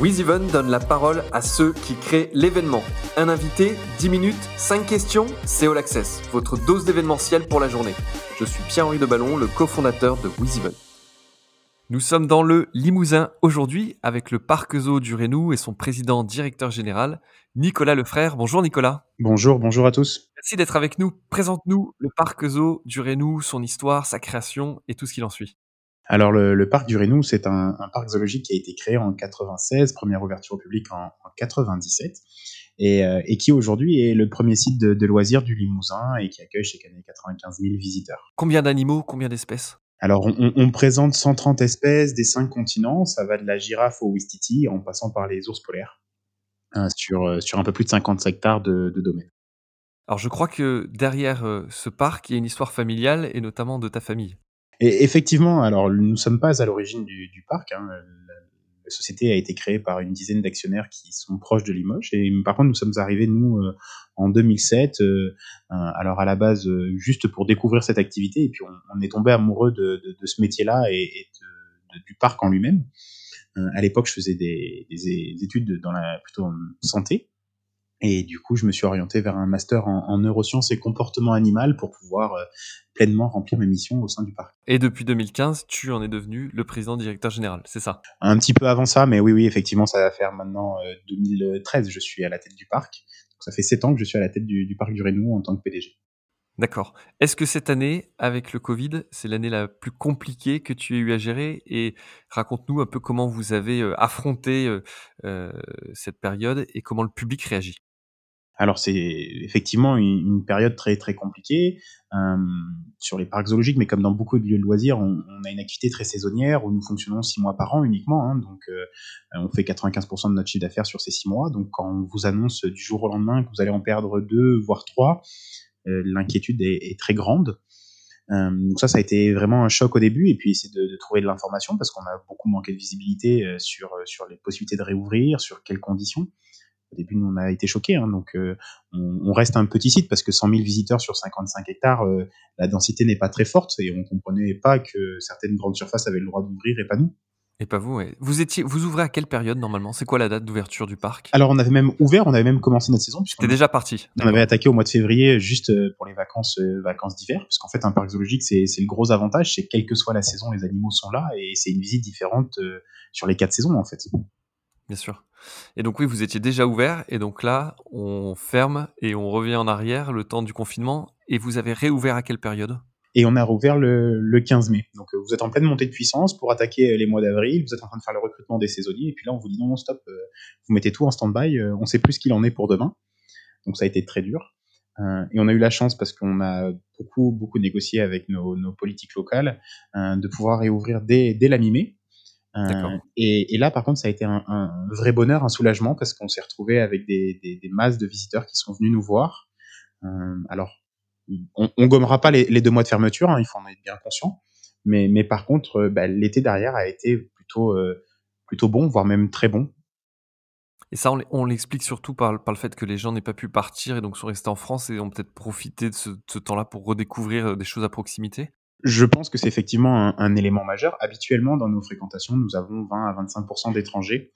WizEven donne la parole à ceux qui créent l'événement. Un invité, 10 minutes, 5 questions, c'est All Access, votre dose d'événementiel pour la journée. Je suis Pierre-Henri Deballon, le cofondateur de WizEven. Nous sommes dans le Limousin aujourd'hui avec le Parc Zoo du Rénou et son président directeur général, Nicolas Lefrère. Bonjour Nicolas. Bonjour, bonjour à tous. Merci d'être avec nous. Présente-nous le Parc Zoo du Rénou, son histoire, sa création et tout ce qui en suit. Alors le, parc du Rénou, c'est un, parc zoologique qui a été créé en 96, première ouverture au public en, 97, euh, et, qui aujourd'hui est le premier site de, loisirs du Limousin et qui accueille chaque année 95 000 visiteurs. Combien d'animaux, combien d'espèces? Alors, on, présente 130 espèces des cinq continents. Ça va de la girafe au Wistiti, en passant par les ours polaires, hein, sur, euh, sur un peu plus de 50 hectares de, de domaine. Alors, je crois que derrière euh, ce parc, il y a une histoire familiale et notamment de ta famille. Et effectivement, alors nous ne sommes pas à l'origine du, du, parc. Hein. La, société a été créée par une dizaine d'actionnaires qui sont proches de Limoges. Et par contre, nous sommes arrivés, nous, euh, en 2007, euh, alors à la base, euh, juste pour découvrir cette activité. Et puis, on, est tombé amoureux de, de, de ce métier-là et, et de, du parc en lui-même. à l'époque, je faisais des, des, études dans la plutôt en santé. Et du coup, je me suis orienté vers un master en, neurosciences et comportement animal pour pouvoir euh, pleinement remplir mes missions au sein du parc. Et depuis 2015, tu en es devenu le président directeur général, c'est ça? Un petit peu avant ça, mais oui, oui, effectivement, ça va faire maintenant 2013, euh, je suis à la tête du parc. ça fait sept ans que je suis à la tête du, parc du Rénou en tant que PDG. D'accord. Est-ce que cette année, avec le Covid, c'est l'année la plus compliquée que tu aies eu à gérer? Et raconte-nous un peu comment vous avez euh, affronté cette période et comment le public réagit. Alors c'est effectivement une, période très très compliquée euh, sur les parcs zoologiques, mais comme dans beaucoup de lieux de loisirs, on, a une activité très saisonnière où nous fonctionnons six mois par an uniquement, hein, donc euh, on fait 95% de notre chiffre d'affaires sur ces six mois. Donc quand on vous annonce du jour au lendemain que vous allez en perdre deux voire trois, euh, l'inquiétude est, très grande. donc ça, ça a été vraiment un choc au début, et puis essayer de, de trouver de l'information parce qu'on a beaucoup manqué de visibilité sur sur les possibilités de réouvrir, sur quelles conditions. Au début, nous, on a été choqués. Hein, donc, euh, on, reste un petit site parce que 100 000 visiteurs sur 55 hectares, euh, la densité n'est pas très forte et on comprenait pas que certaines grandes surfaces avaient le droit d'ouvrir et pas nous. Et pas vous, Vous étiez, vous ouvrez à quelle période normalement? C'est quoi la date d'ouverture du parc? Alors, on avait même ouvert, on avait même commencé notre saison. C'était déjà parti. On avait attaqué au mois de février juste euh, pour les vacances, vacances d'hiver, parce qu'en fait, un parc zoologique, c'est le gros avantage, c'est quelle que soit la saison, les animaux sont là et c'est une visite différente sur les quatre saisons en fait. Bien sûr. Et donc oui, vous étiez déjà ouvert, et donc là, on ferme et on revient en arrière le temps du confinement, et vous avez réouvert à quelle période? Et on a rouvert le, 15 mai. Donc euh, vous êtes en pleine montée de puissance pour attaquer les mois d'avril, vous êtes en train de faire le recrutement des saisonniers, et puis là on vous dit non, stop, euh, vous mettez tout en stand-by, euh, on sait plus ce qu'il en est pour demain. Donc ça a été très dur. et on a eu la chance, parce qu'on a beaucoup, beaucoup négocié avec nos, politiques locales, de pouvoir réouvrir dès, dès la mi-mai. Euh, et, là, par contre, ça a été un, vrai bonheur, un soulagement, parce qu'on s'est retrouvé avec des, masses de visiteurs qui sont venus nous voir. Euh, alors, on, on gommera pas les, deux mois de fermeture, hein, il faut en être bien conscient. Mais, mais par contre, euh, bah, l'été derrière a été plutôt, plutôt bon, voire même très bon. Et ça, on l'explique surtout par, par, le fait que les gens n'aient pas pu partir et donc sont restés en France et ont peut-être profité de ce, ce temps-là pour redécouvrir des choses à proximité? Je pense que c'est effectivement un, élément majeur. Habituellement, dans nos fréquentations, nous avons 20 à 25% d'étrangers,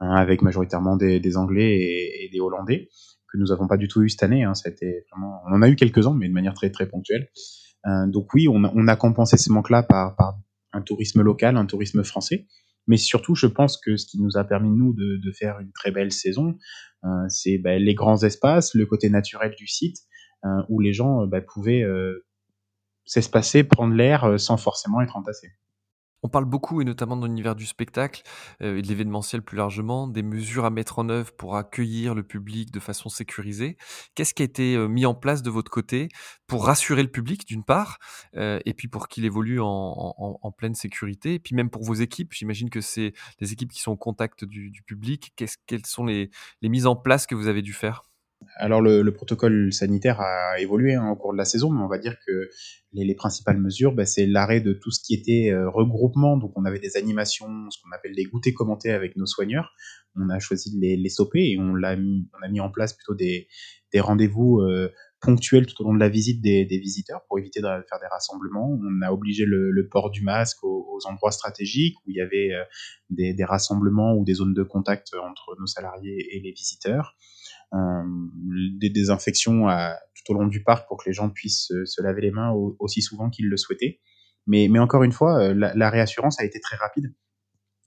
hein, avec majoritairement des, Anglais et, des Hollandais, que nous n'avons pas du tout eu cette année. Hein. Vraiment... On en a eu quelques-uns, mais de manière très très ponctuelle. Euh, donc oui, on a, compensé ces manques-là par, un tourisme local, un tourisme français. Mais surtout, je pense que ce qui nous a permis, nous, de, faire une très belle saison, euh, c'est ben, les grands espaces, le côté naturel du site, euh, où les gens ben, pouvaient s'espacer, prendre l'air euh, sans forcément être entassé. On parle beaucoup, et notamment dans l'univers du spectacle euh, et de l'événementiel plus largement, des mesures à mettre en œuvre pour accueillir le public de façon sécurisée. Qu'est-ce qui a été euh, mis en place de votre côté pour rassurer le public, d'une part, et puis pour qu'il évolue en, pleine sécurité, et puis même pour vos équipes J'imagine que c'est les équipes qui sont au contact du, public. quelles sont les mises en place que vous avez dû faire? Alors le, protocole sanitaire a évolué hein, au cours de la saison, mais on va dire que les, principales mesures, bah, c'est l'arrêt de tout ce qui était euh, regroupement. Donc on avait des animations, ce qu'on appelle les goûters commentés avec nos soigneurs. On a choisi de les, stopper et on, a mis en place plutôt des, rendez-vous euh, ponctuel tout au long de la visite des, des visiteurs pour éviter de faire des rassemblements. On a obligé le, port du masque aux, endroits stratégiques où il y avait euh, des, des, rassemblements ou des zones de contact entre nos salariés et les visiteurs. Euh, des désinfections tout au long du parc pour que les gens puissent se, laver les mains au, aussi souvent qu'ils le souhaitaient. Mais, encore une fois, euh, la, réassurance a été très rapide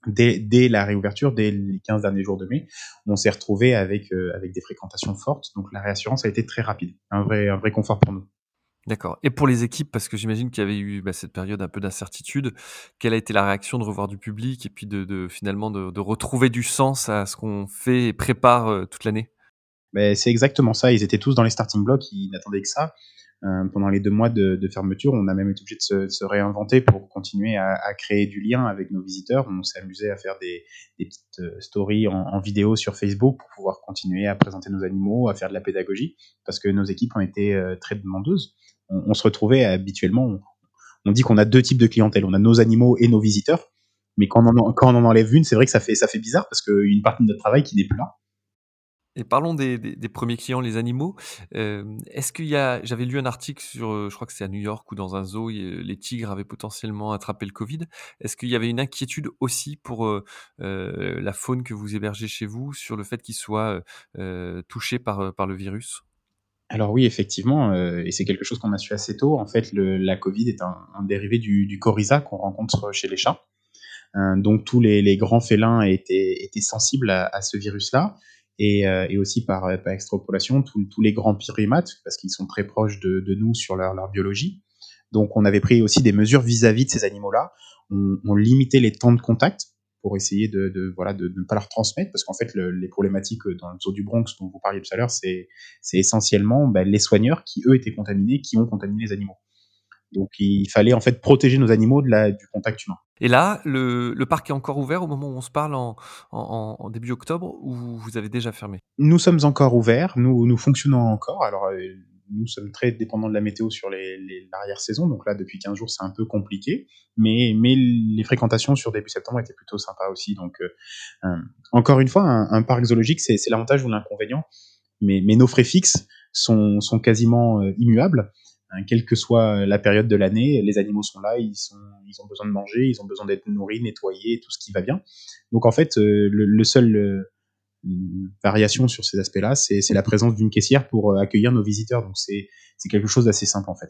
dès, la réouverture, dès les 15 derniers jours de mai, on s'est retrouvé avec, euh, avec des fréquentations fortes. Donc la réassurance a été très rapide, un vrai, confort pour nous. D'accord. Et pour les équipes, parce que j'imagine qu'il y avait eu bah, cette période un peu d'incertitude, quelle a été la réaction de revoir du public et puis de, finalement de, retrouver du sens à ce qu'on fait et prépare toute l'année? Ben, C'est exactement ça. Ils étaient tous dans les starting blocks, ils n'attendaient que ça. Euh, pendant les deux mois de, fermeture, on a même été obligé de se, réinventer pour continuer à, créer du lien avec nos visiteurs. On s'est amusé à faire des, petites euh, stories en, vidéo sur Facebook pour pouvoir continuer à présenter nos animaux, à faire de la pédagogie, parce que nos équipes ont été euh, très demandeuses. On, se retrouvait habituellement, on, on dit qu'on a deux types de clientèle, on a nos animaux et nos visiteurs, mais quand on en, quand on en enlève une, c'est vrai que ça fait, ça fait bizarre parce qu'une partie de notre travail qui n'est plus là. Et parlons des, des, premiers clients, les animaux. Euh, Est-ce qu'il y a, j'avais lu un article sur, euh, je crois que c'est à New York ou dans un zoo, les tigres avaient potentiellement attrapé le Covid. Est-ce qu'il y avait une inquiétude aussi pour euh, la faune que vous hébergez chez vous sur le fait qu'ils soient touchés par, par le virus? Alors oui, effectivement, et c'est quelque chose qu'on a su assez tôt. En fait, le, la Covid est un, dérivé du, du coryza qu'on rencontre chez les chats. Donc tous les, les, grands félins étaient, étaient sensibles à ce virus-là et, euh, et aussi par, par extrapolation tous, les grands primates parce qu'ils sont très proches de, de nous sur leur, leur, biologie. Donc on avait pris aussi des mesures vis-à-vis -vis de ces animaux-là. On, on, limitait les temps de contact pour essayer de, de voilà de, ne pas leur transmettre parce qu'en fait le, les problématiques dans le zoo du Bronx dont vous parliez tout à l'heure c'est essentiellement ben, les soigneurs qui eux étaient contaminés qui ont contaminé les animaux. Donc il fallait en fait protéger nos animaux de la, du contact humain. Et là, le, parc est encore ouvert au moment où on se parle en, début octobre ou vous avez déjà fermé? Nous sommes encore ouverts, nous, fonctionnons encore. Alors euh, nous sommes très dépendants de la météo sur l'arrière-saison, donc là depuis 15 jours c'est un peu compliqué, mais, les fréquentations sur début septembre étaient plutôt sympas aussi. Donc euh, encore une fois, un, parc zoologique c'est l'avantage ou l'inconvénient, mais, nos frais fixes sont, sont quasiment euh, immuables. Hein, quelle que soit la période de l'année, les animaux sont là, ils, ont besoin de manger, ils ont besoin d'être nourris, nettoyés, tout ce qui va bien. Donc en fait, euh, le, seul euh, variation sur ces aspects-là, c'est la présence d'une caissière pour euh, accueillir nos visiteurs. Donc c'est quelque chose d'assez simple en fait.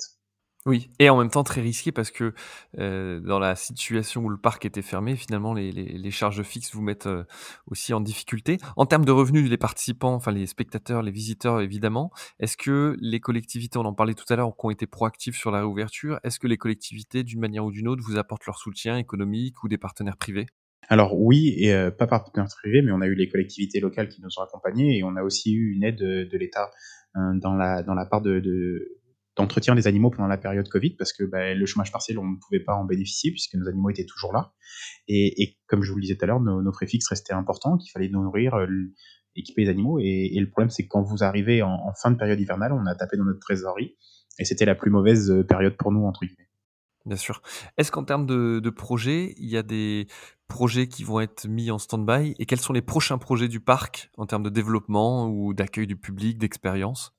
Oui, et en même temps très risqué parce que euh, dans la situation où le parc était fermé, finalement les, les, les charges fixes vous mettent euh, aussi en difficulté. En termes de revenus des participants, enfin les spectateurs, les visiteurs évidemment, est-ce que les collectivités, on en parlait tout à l'heure, ont été proactives sur la réouverture Est-ce que les collectivités, d'une manière ou d'une autre, vous apportent leur soutien économique ou des partenaires privés? Alors oui, et euh, pas par partenaires privés, mais on a eu les collectivités locales qui nous ont accompagnés et on a aussi eu une aide de, de l'État euh, dans la dans la part de, de d'entretien des animaux pendant la période Covid parce que bah, le chômage partiel, on ne pouvait pas en bénéficier puisque nos animaux étaient toujours là. Et, comme je vous le disais tout à l'heure, nos, nos, frais fixes restaient importants, qu'il fallait nourrir, euh, équiper les animaux. Et, le problème, c'est que quand vous arrivez en, en, fin de période hivernale, on a tapé dans notre trésorerie et c'était la plus mauvaise euh, période pour nous, entre guillemets. Bien sûr. Est-ce qu'en termes de, de projets, il y a des projets qui vont être mis en stand-by et quels sont les prochains projets du parc en termes de développement ou d'accueil du public, d'expérience?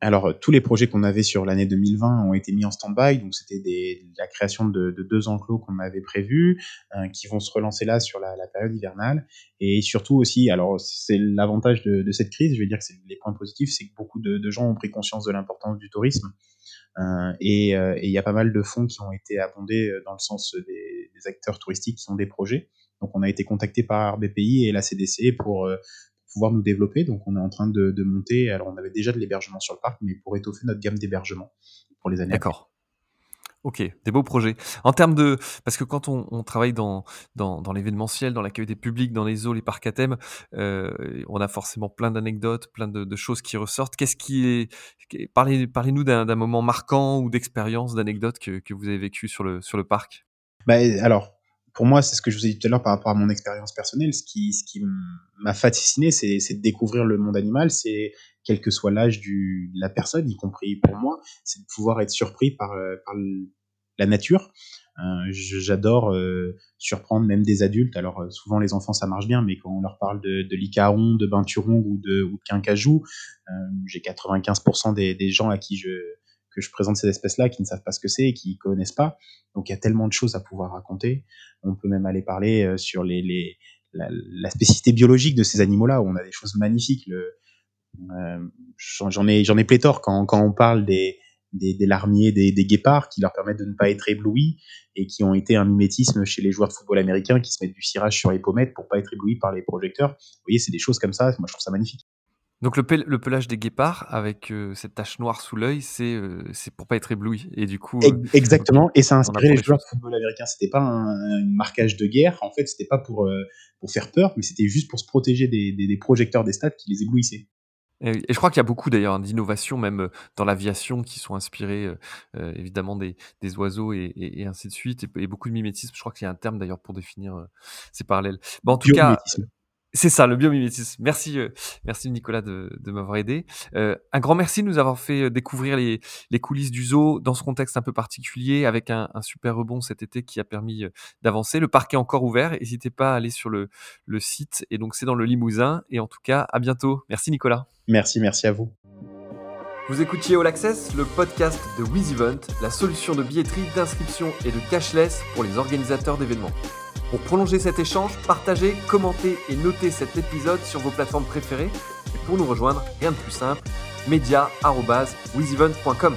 Alors, tous les projets qu'on avait sur l'année 2020 ont été mis en stand-by. Donc, c'était la création de, de deux enclos qu'on avait prévus, euh, qui vont se relancer là sur la, période hivernale. Et surtout aussi, alors, c'est l'avantage de, cette crise, je vais dire que c'est les points positifs, c'est que beaucoup de, gens ont pris conscience de l'importance du tourisme. Euh, et il euh, y a pas mal de fonds qui ont été abondés dans le sens des, des, acteurs touristiques qui ont des projets. Donc, on a été contacté par BPI et la CDC pour pouvoir nous développer. Donc, on est en train de, de monter. Alors, on avait déjà de l'hébergement sur le parc, mais pour étoffer notre gamme d'hébergement pour les années. D'accord. Ok, des beaux projets. En termes de, parce que quand on, on travaille dans dans, dans l'événementiel, dans l'accueil des publics, dans les zoos, les parcs à thème, euh, on a forcément plein d'anecdotes, plein de, de, choses qui ressortent. Qu'est-ce qui est, parlez parlez-nous d'un moment marquant ou d'expérience, d'anecdotes que, que vous avez vécu sur le sur le parc? Bah, alors pour moi, c'est ce que je vous ai dit tout à l'heure par rapport à mon expérience personnelle. Ce qui, ce qui m'a fasciné, c'est, de découvrir le monde animal. C'est quel que soit l'âge de la personne, y compris pour moi, c'est de pouvoir être surpris par, par la nature. J'adore surprendre même des adultes. Alors souvent les enfants ça marche bien, mais quand on leur parle de, de de Binturon ou de, ou de Quincajou, j'ai 95% des, des gens à qui je que je présente ces espèces-là qui ne savent pas ce que c'est et qui connaissent pas. Donc il y a tellement de choses à pouvoir raconter. On peut même aller parler sur les, les la, spécificité biologique de ces animaux-là, on a des choses magnifiques. Le, euh, j'en ai, j'en ai pléthore quand, quand on parle des, des, des larmiers, des, des, guépards, qui leur permettent de ne pas être éblouis et qui ont été un mimétisme chez les joueurs de football américains qui se mettent du cirage sur les pommettes pour pas être éblouis par les projecteurs. Vous voyez, c'est des choses comme ça. Moi, je trouve ça magnifique. Donc le, pel le pelage des guépards avec euh, cette tache noire sous l'œil, c'est euh, c'est pour pas être ébloui. Et du coup, euh, exactement. Et ça a inspiré les joueurs de football américains. C'était pas un, un, marquage de guerre. En fait, c'était pas pour pour faire peur, mais c'était juste pour se protéger des, des, des projecteurs des stades qui les éblouissaient. Et, et je crois qu'il y a beaucoup d'ailleurs d'innovations même dans l'aviation qui sont inspirées euh, évidemment des, des oiseaux et, et, et, ainsi de suite et, et beaucoup de mimétisme. Je crois qu'il y a un terme d'ailleurs pour définir euh, ces parallèles. Bon, en tout cas, c'est ça, le biomimétisme. Merci, euh, merci Nicolas de, de m'avoir aidé. Euh, un grand merci de nous avoir fait découvrir les, les, coulisses du zoo dans ce contexte un peu particulier, avec un, un super rebond cet été qui a permis d'avancer. Le parc est encore ouvert. N'hésitez pas à aller sur le, le site. Et donc c'est dans le Limousin. Et en tout cas, à bientôt. Merci Nicolas. Merci, merci à vous. Vous écoutiez All Access, le podcast de WizEvent, la solution de billetterie, d'inscription et de cashless pour les organisateurs d'événements. Pour prolonger cet échange, partagez, commentez et notez cet épisode sur vos plateformes préférées. Et pour nous rejoindre, rien de plus simple, media.wizevent.com.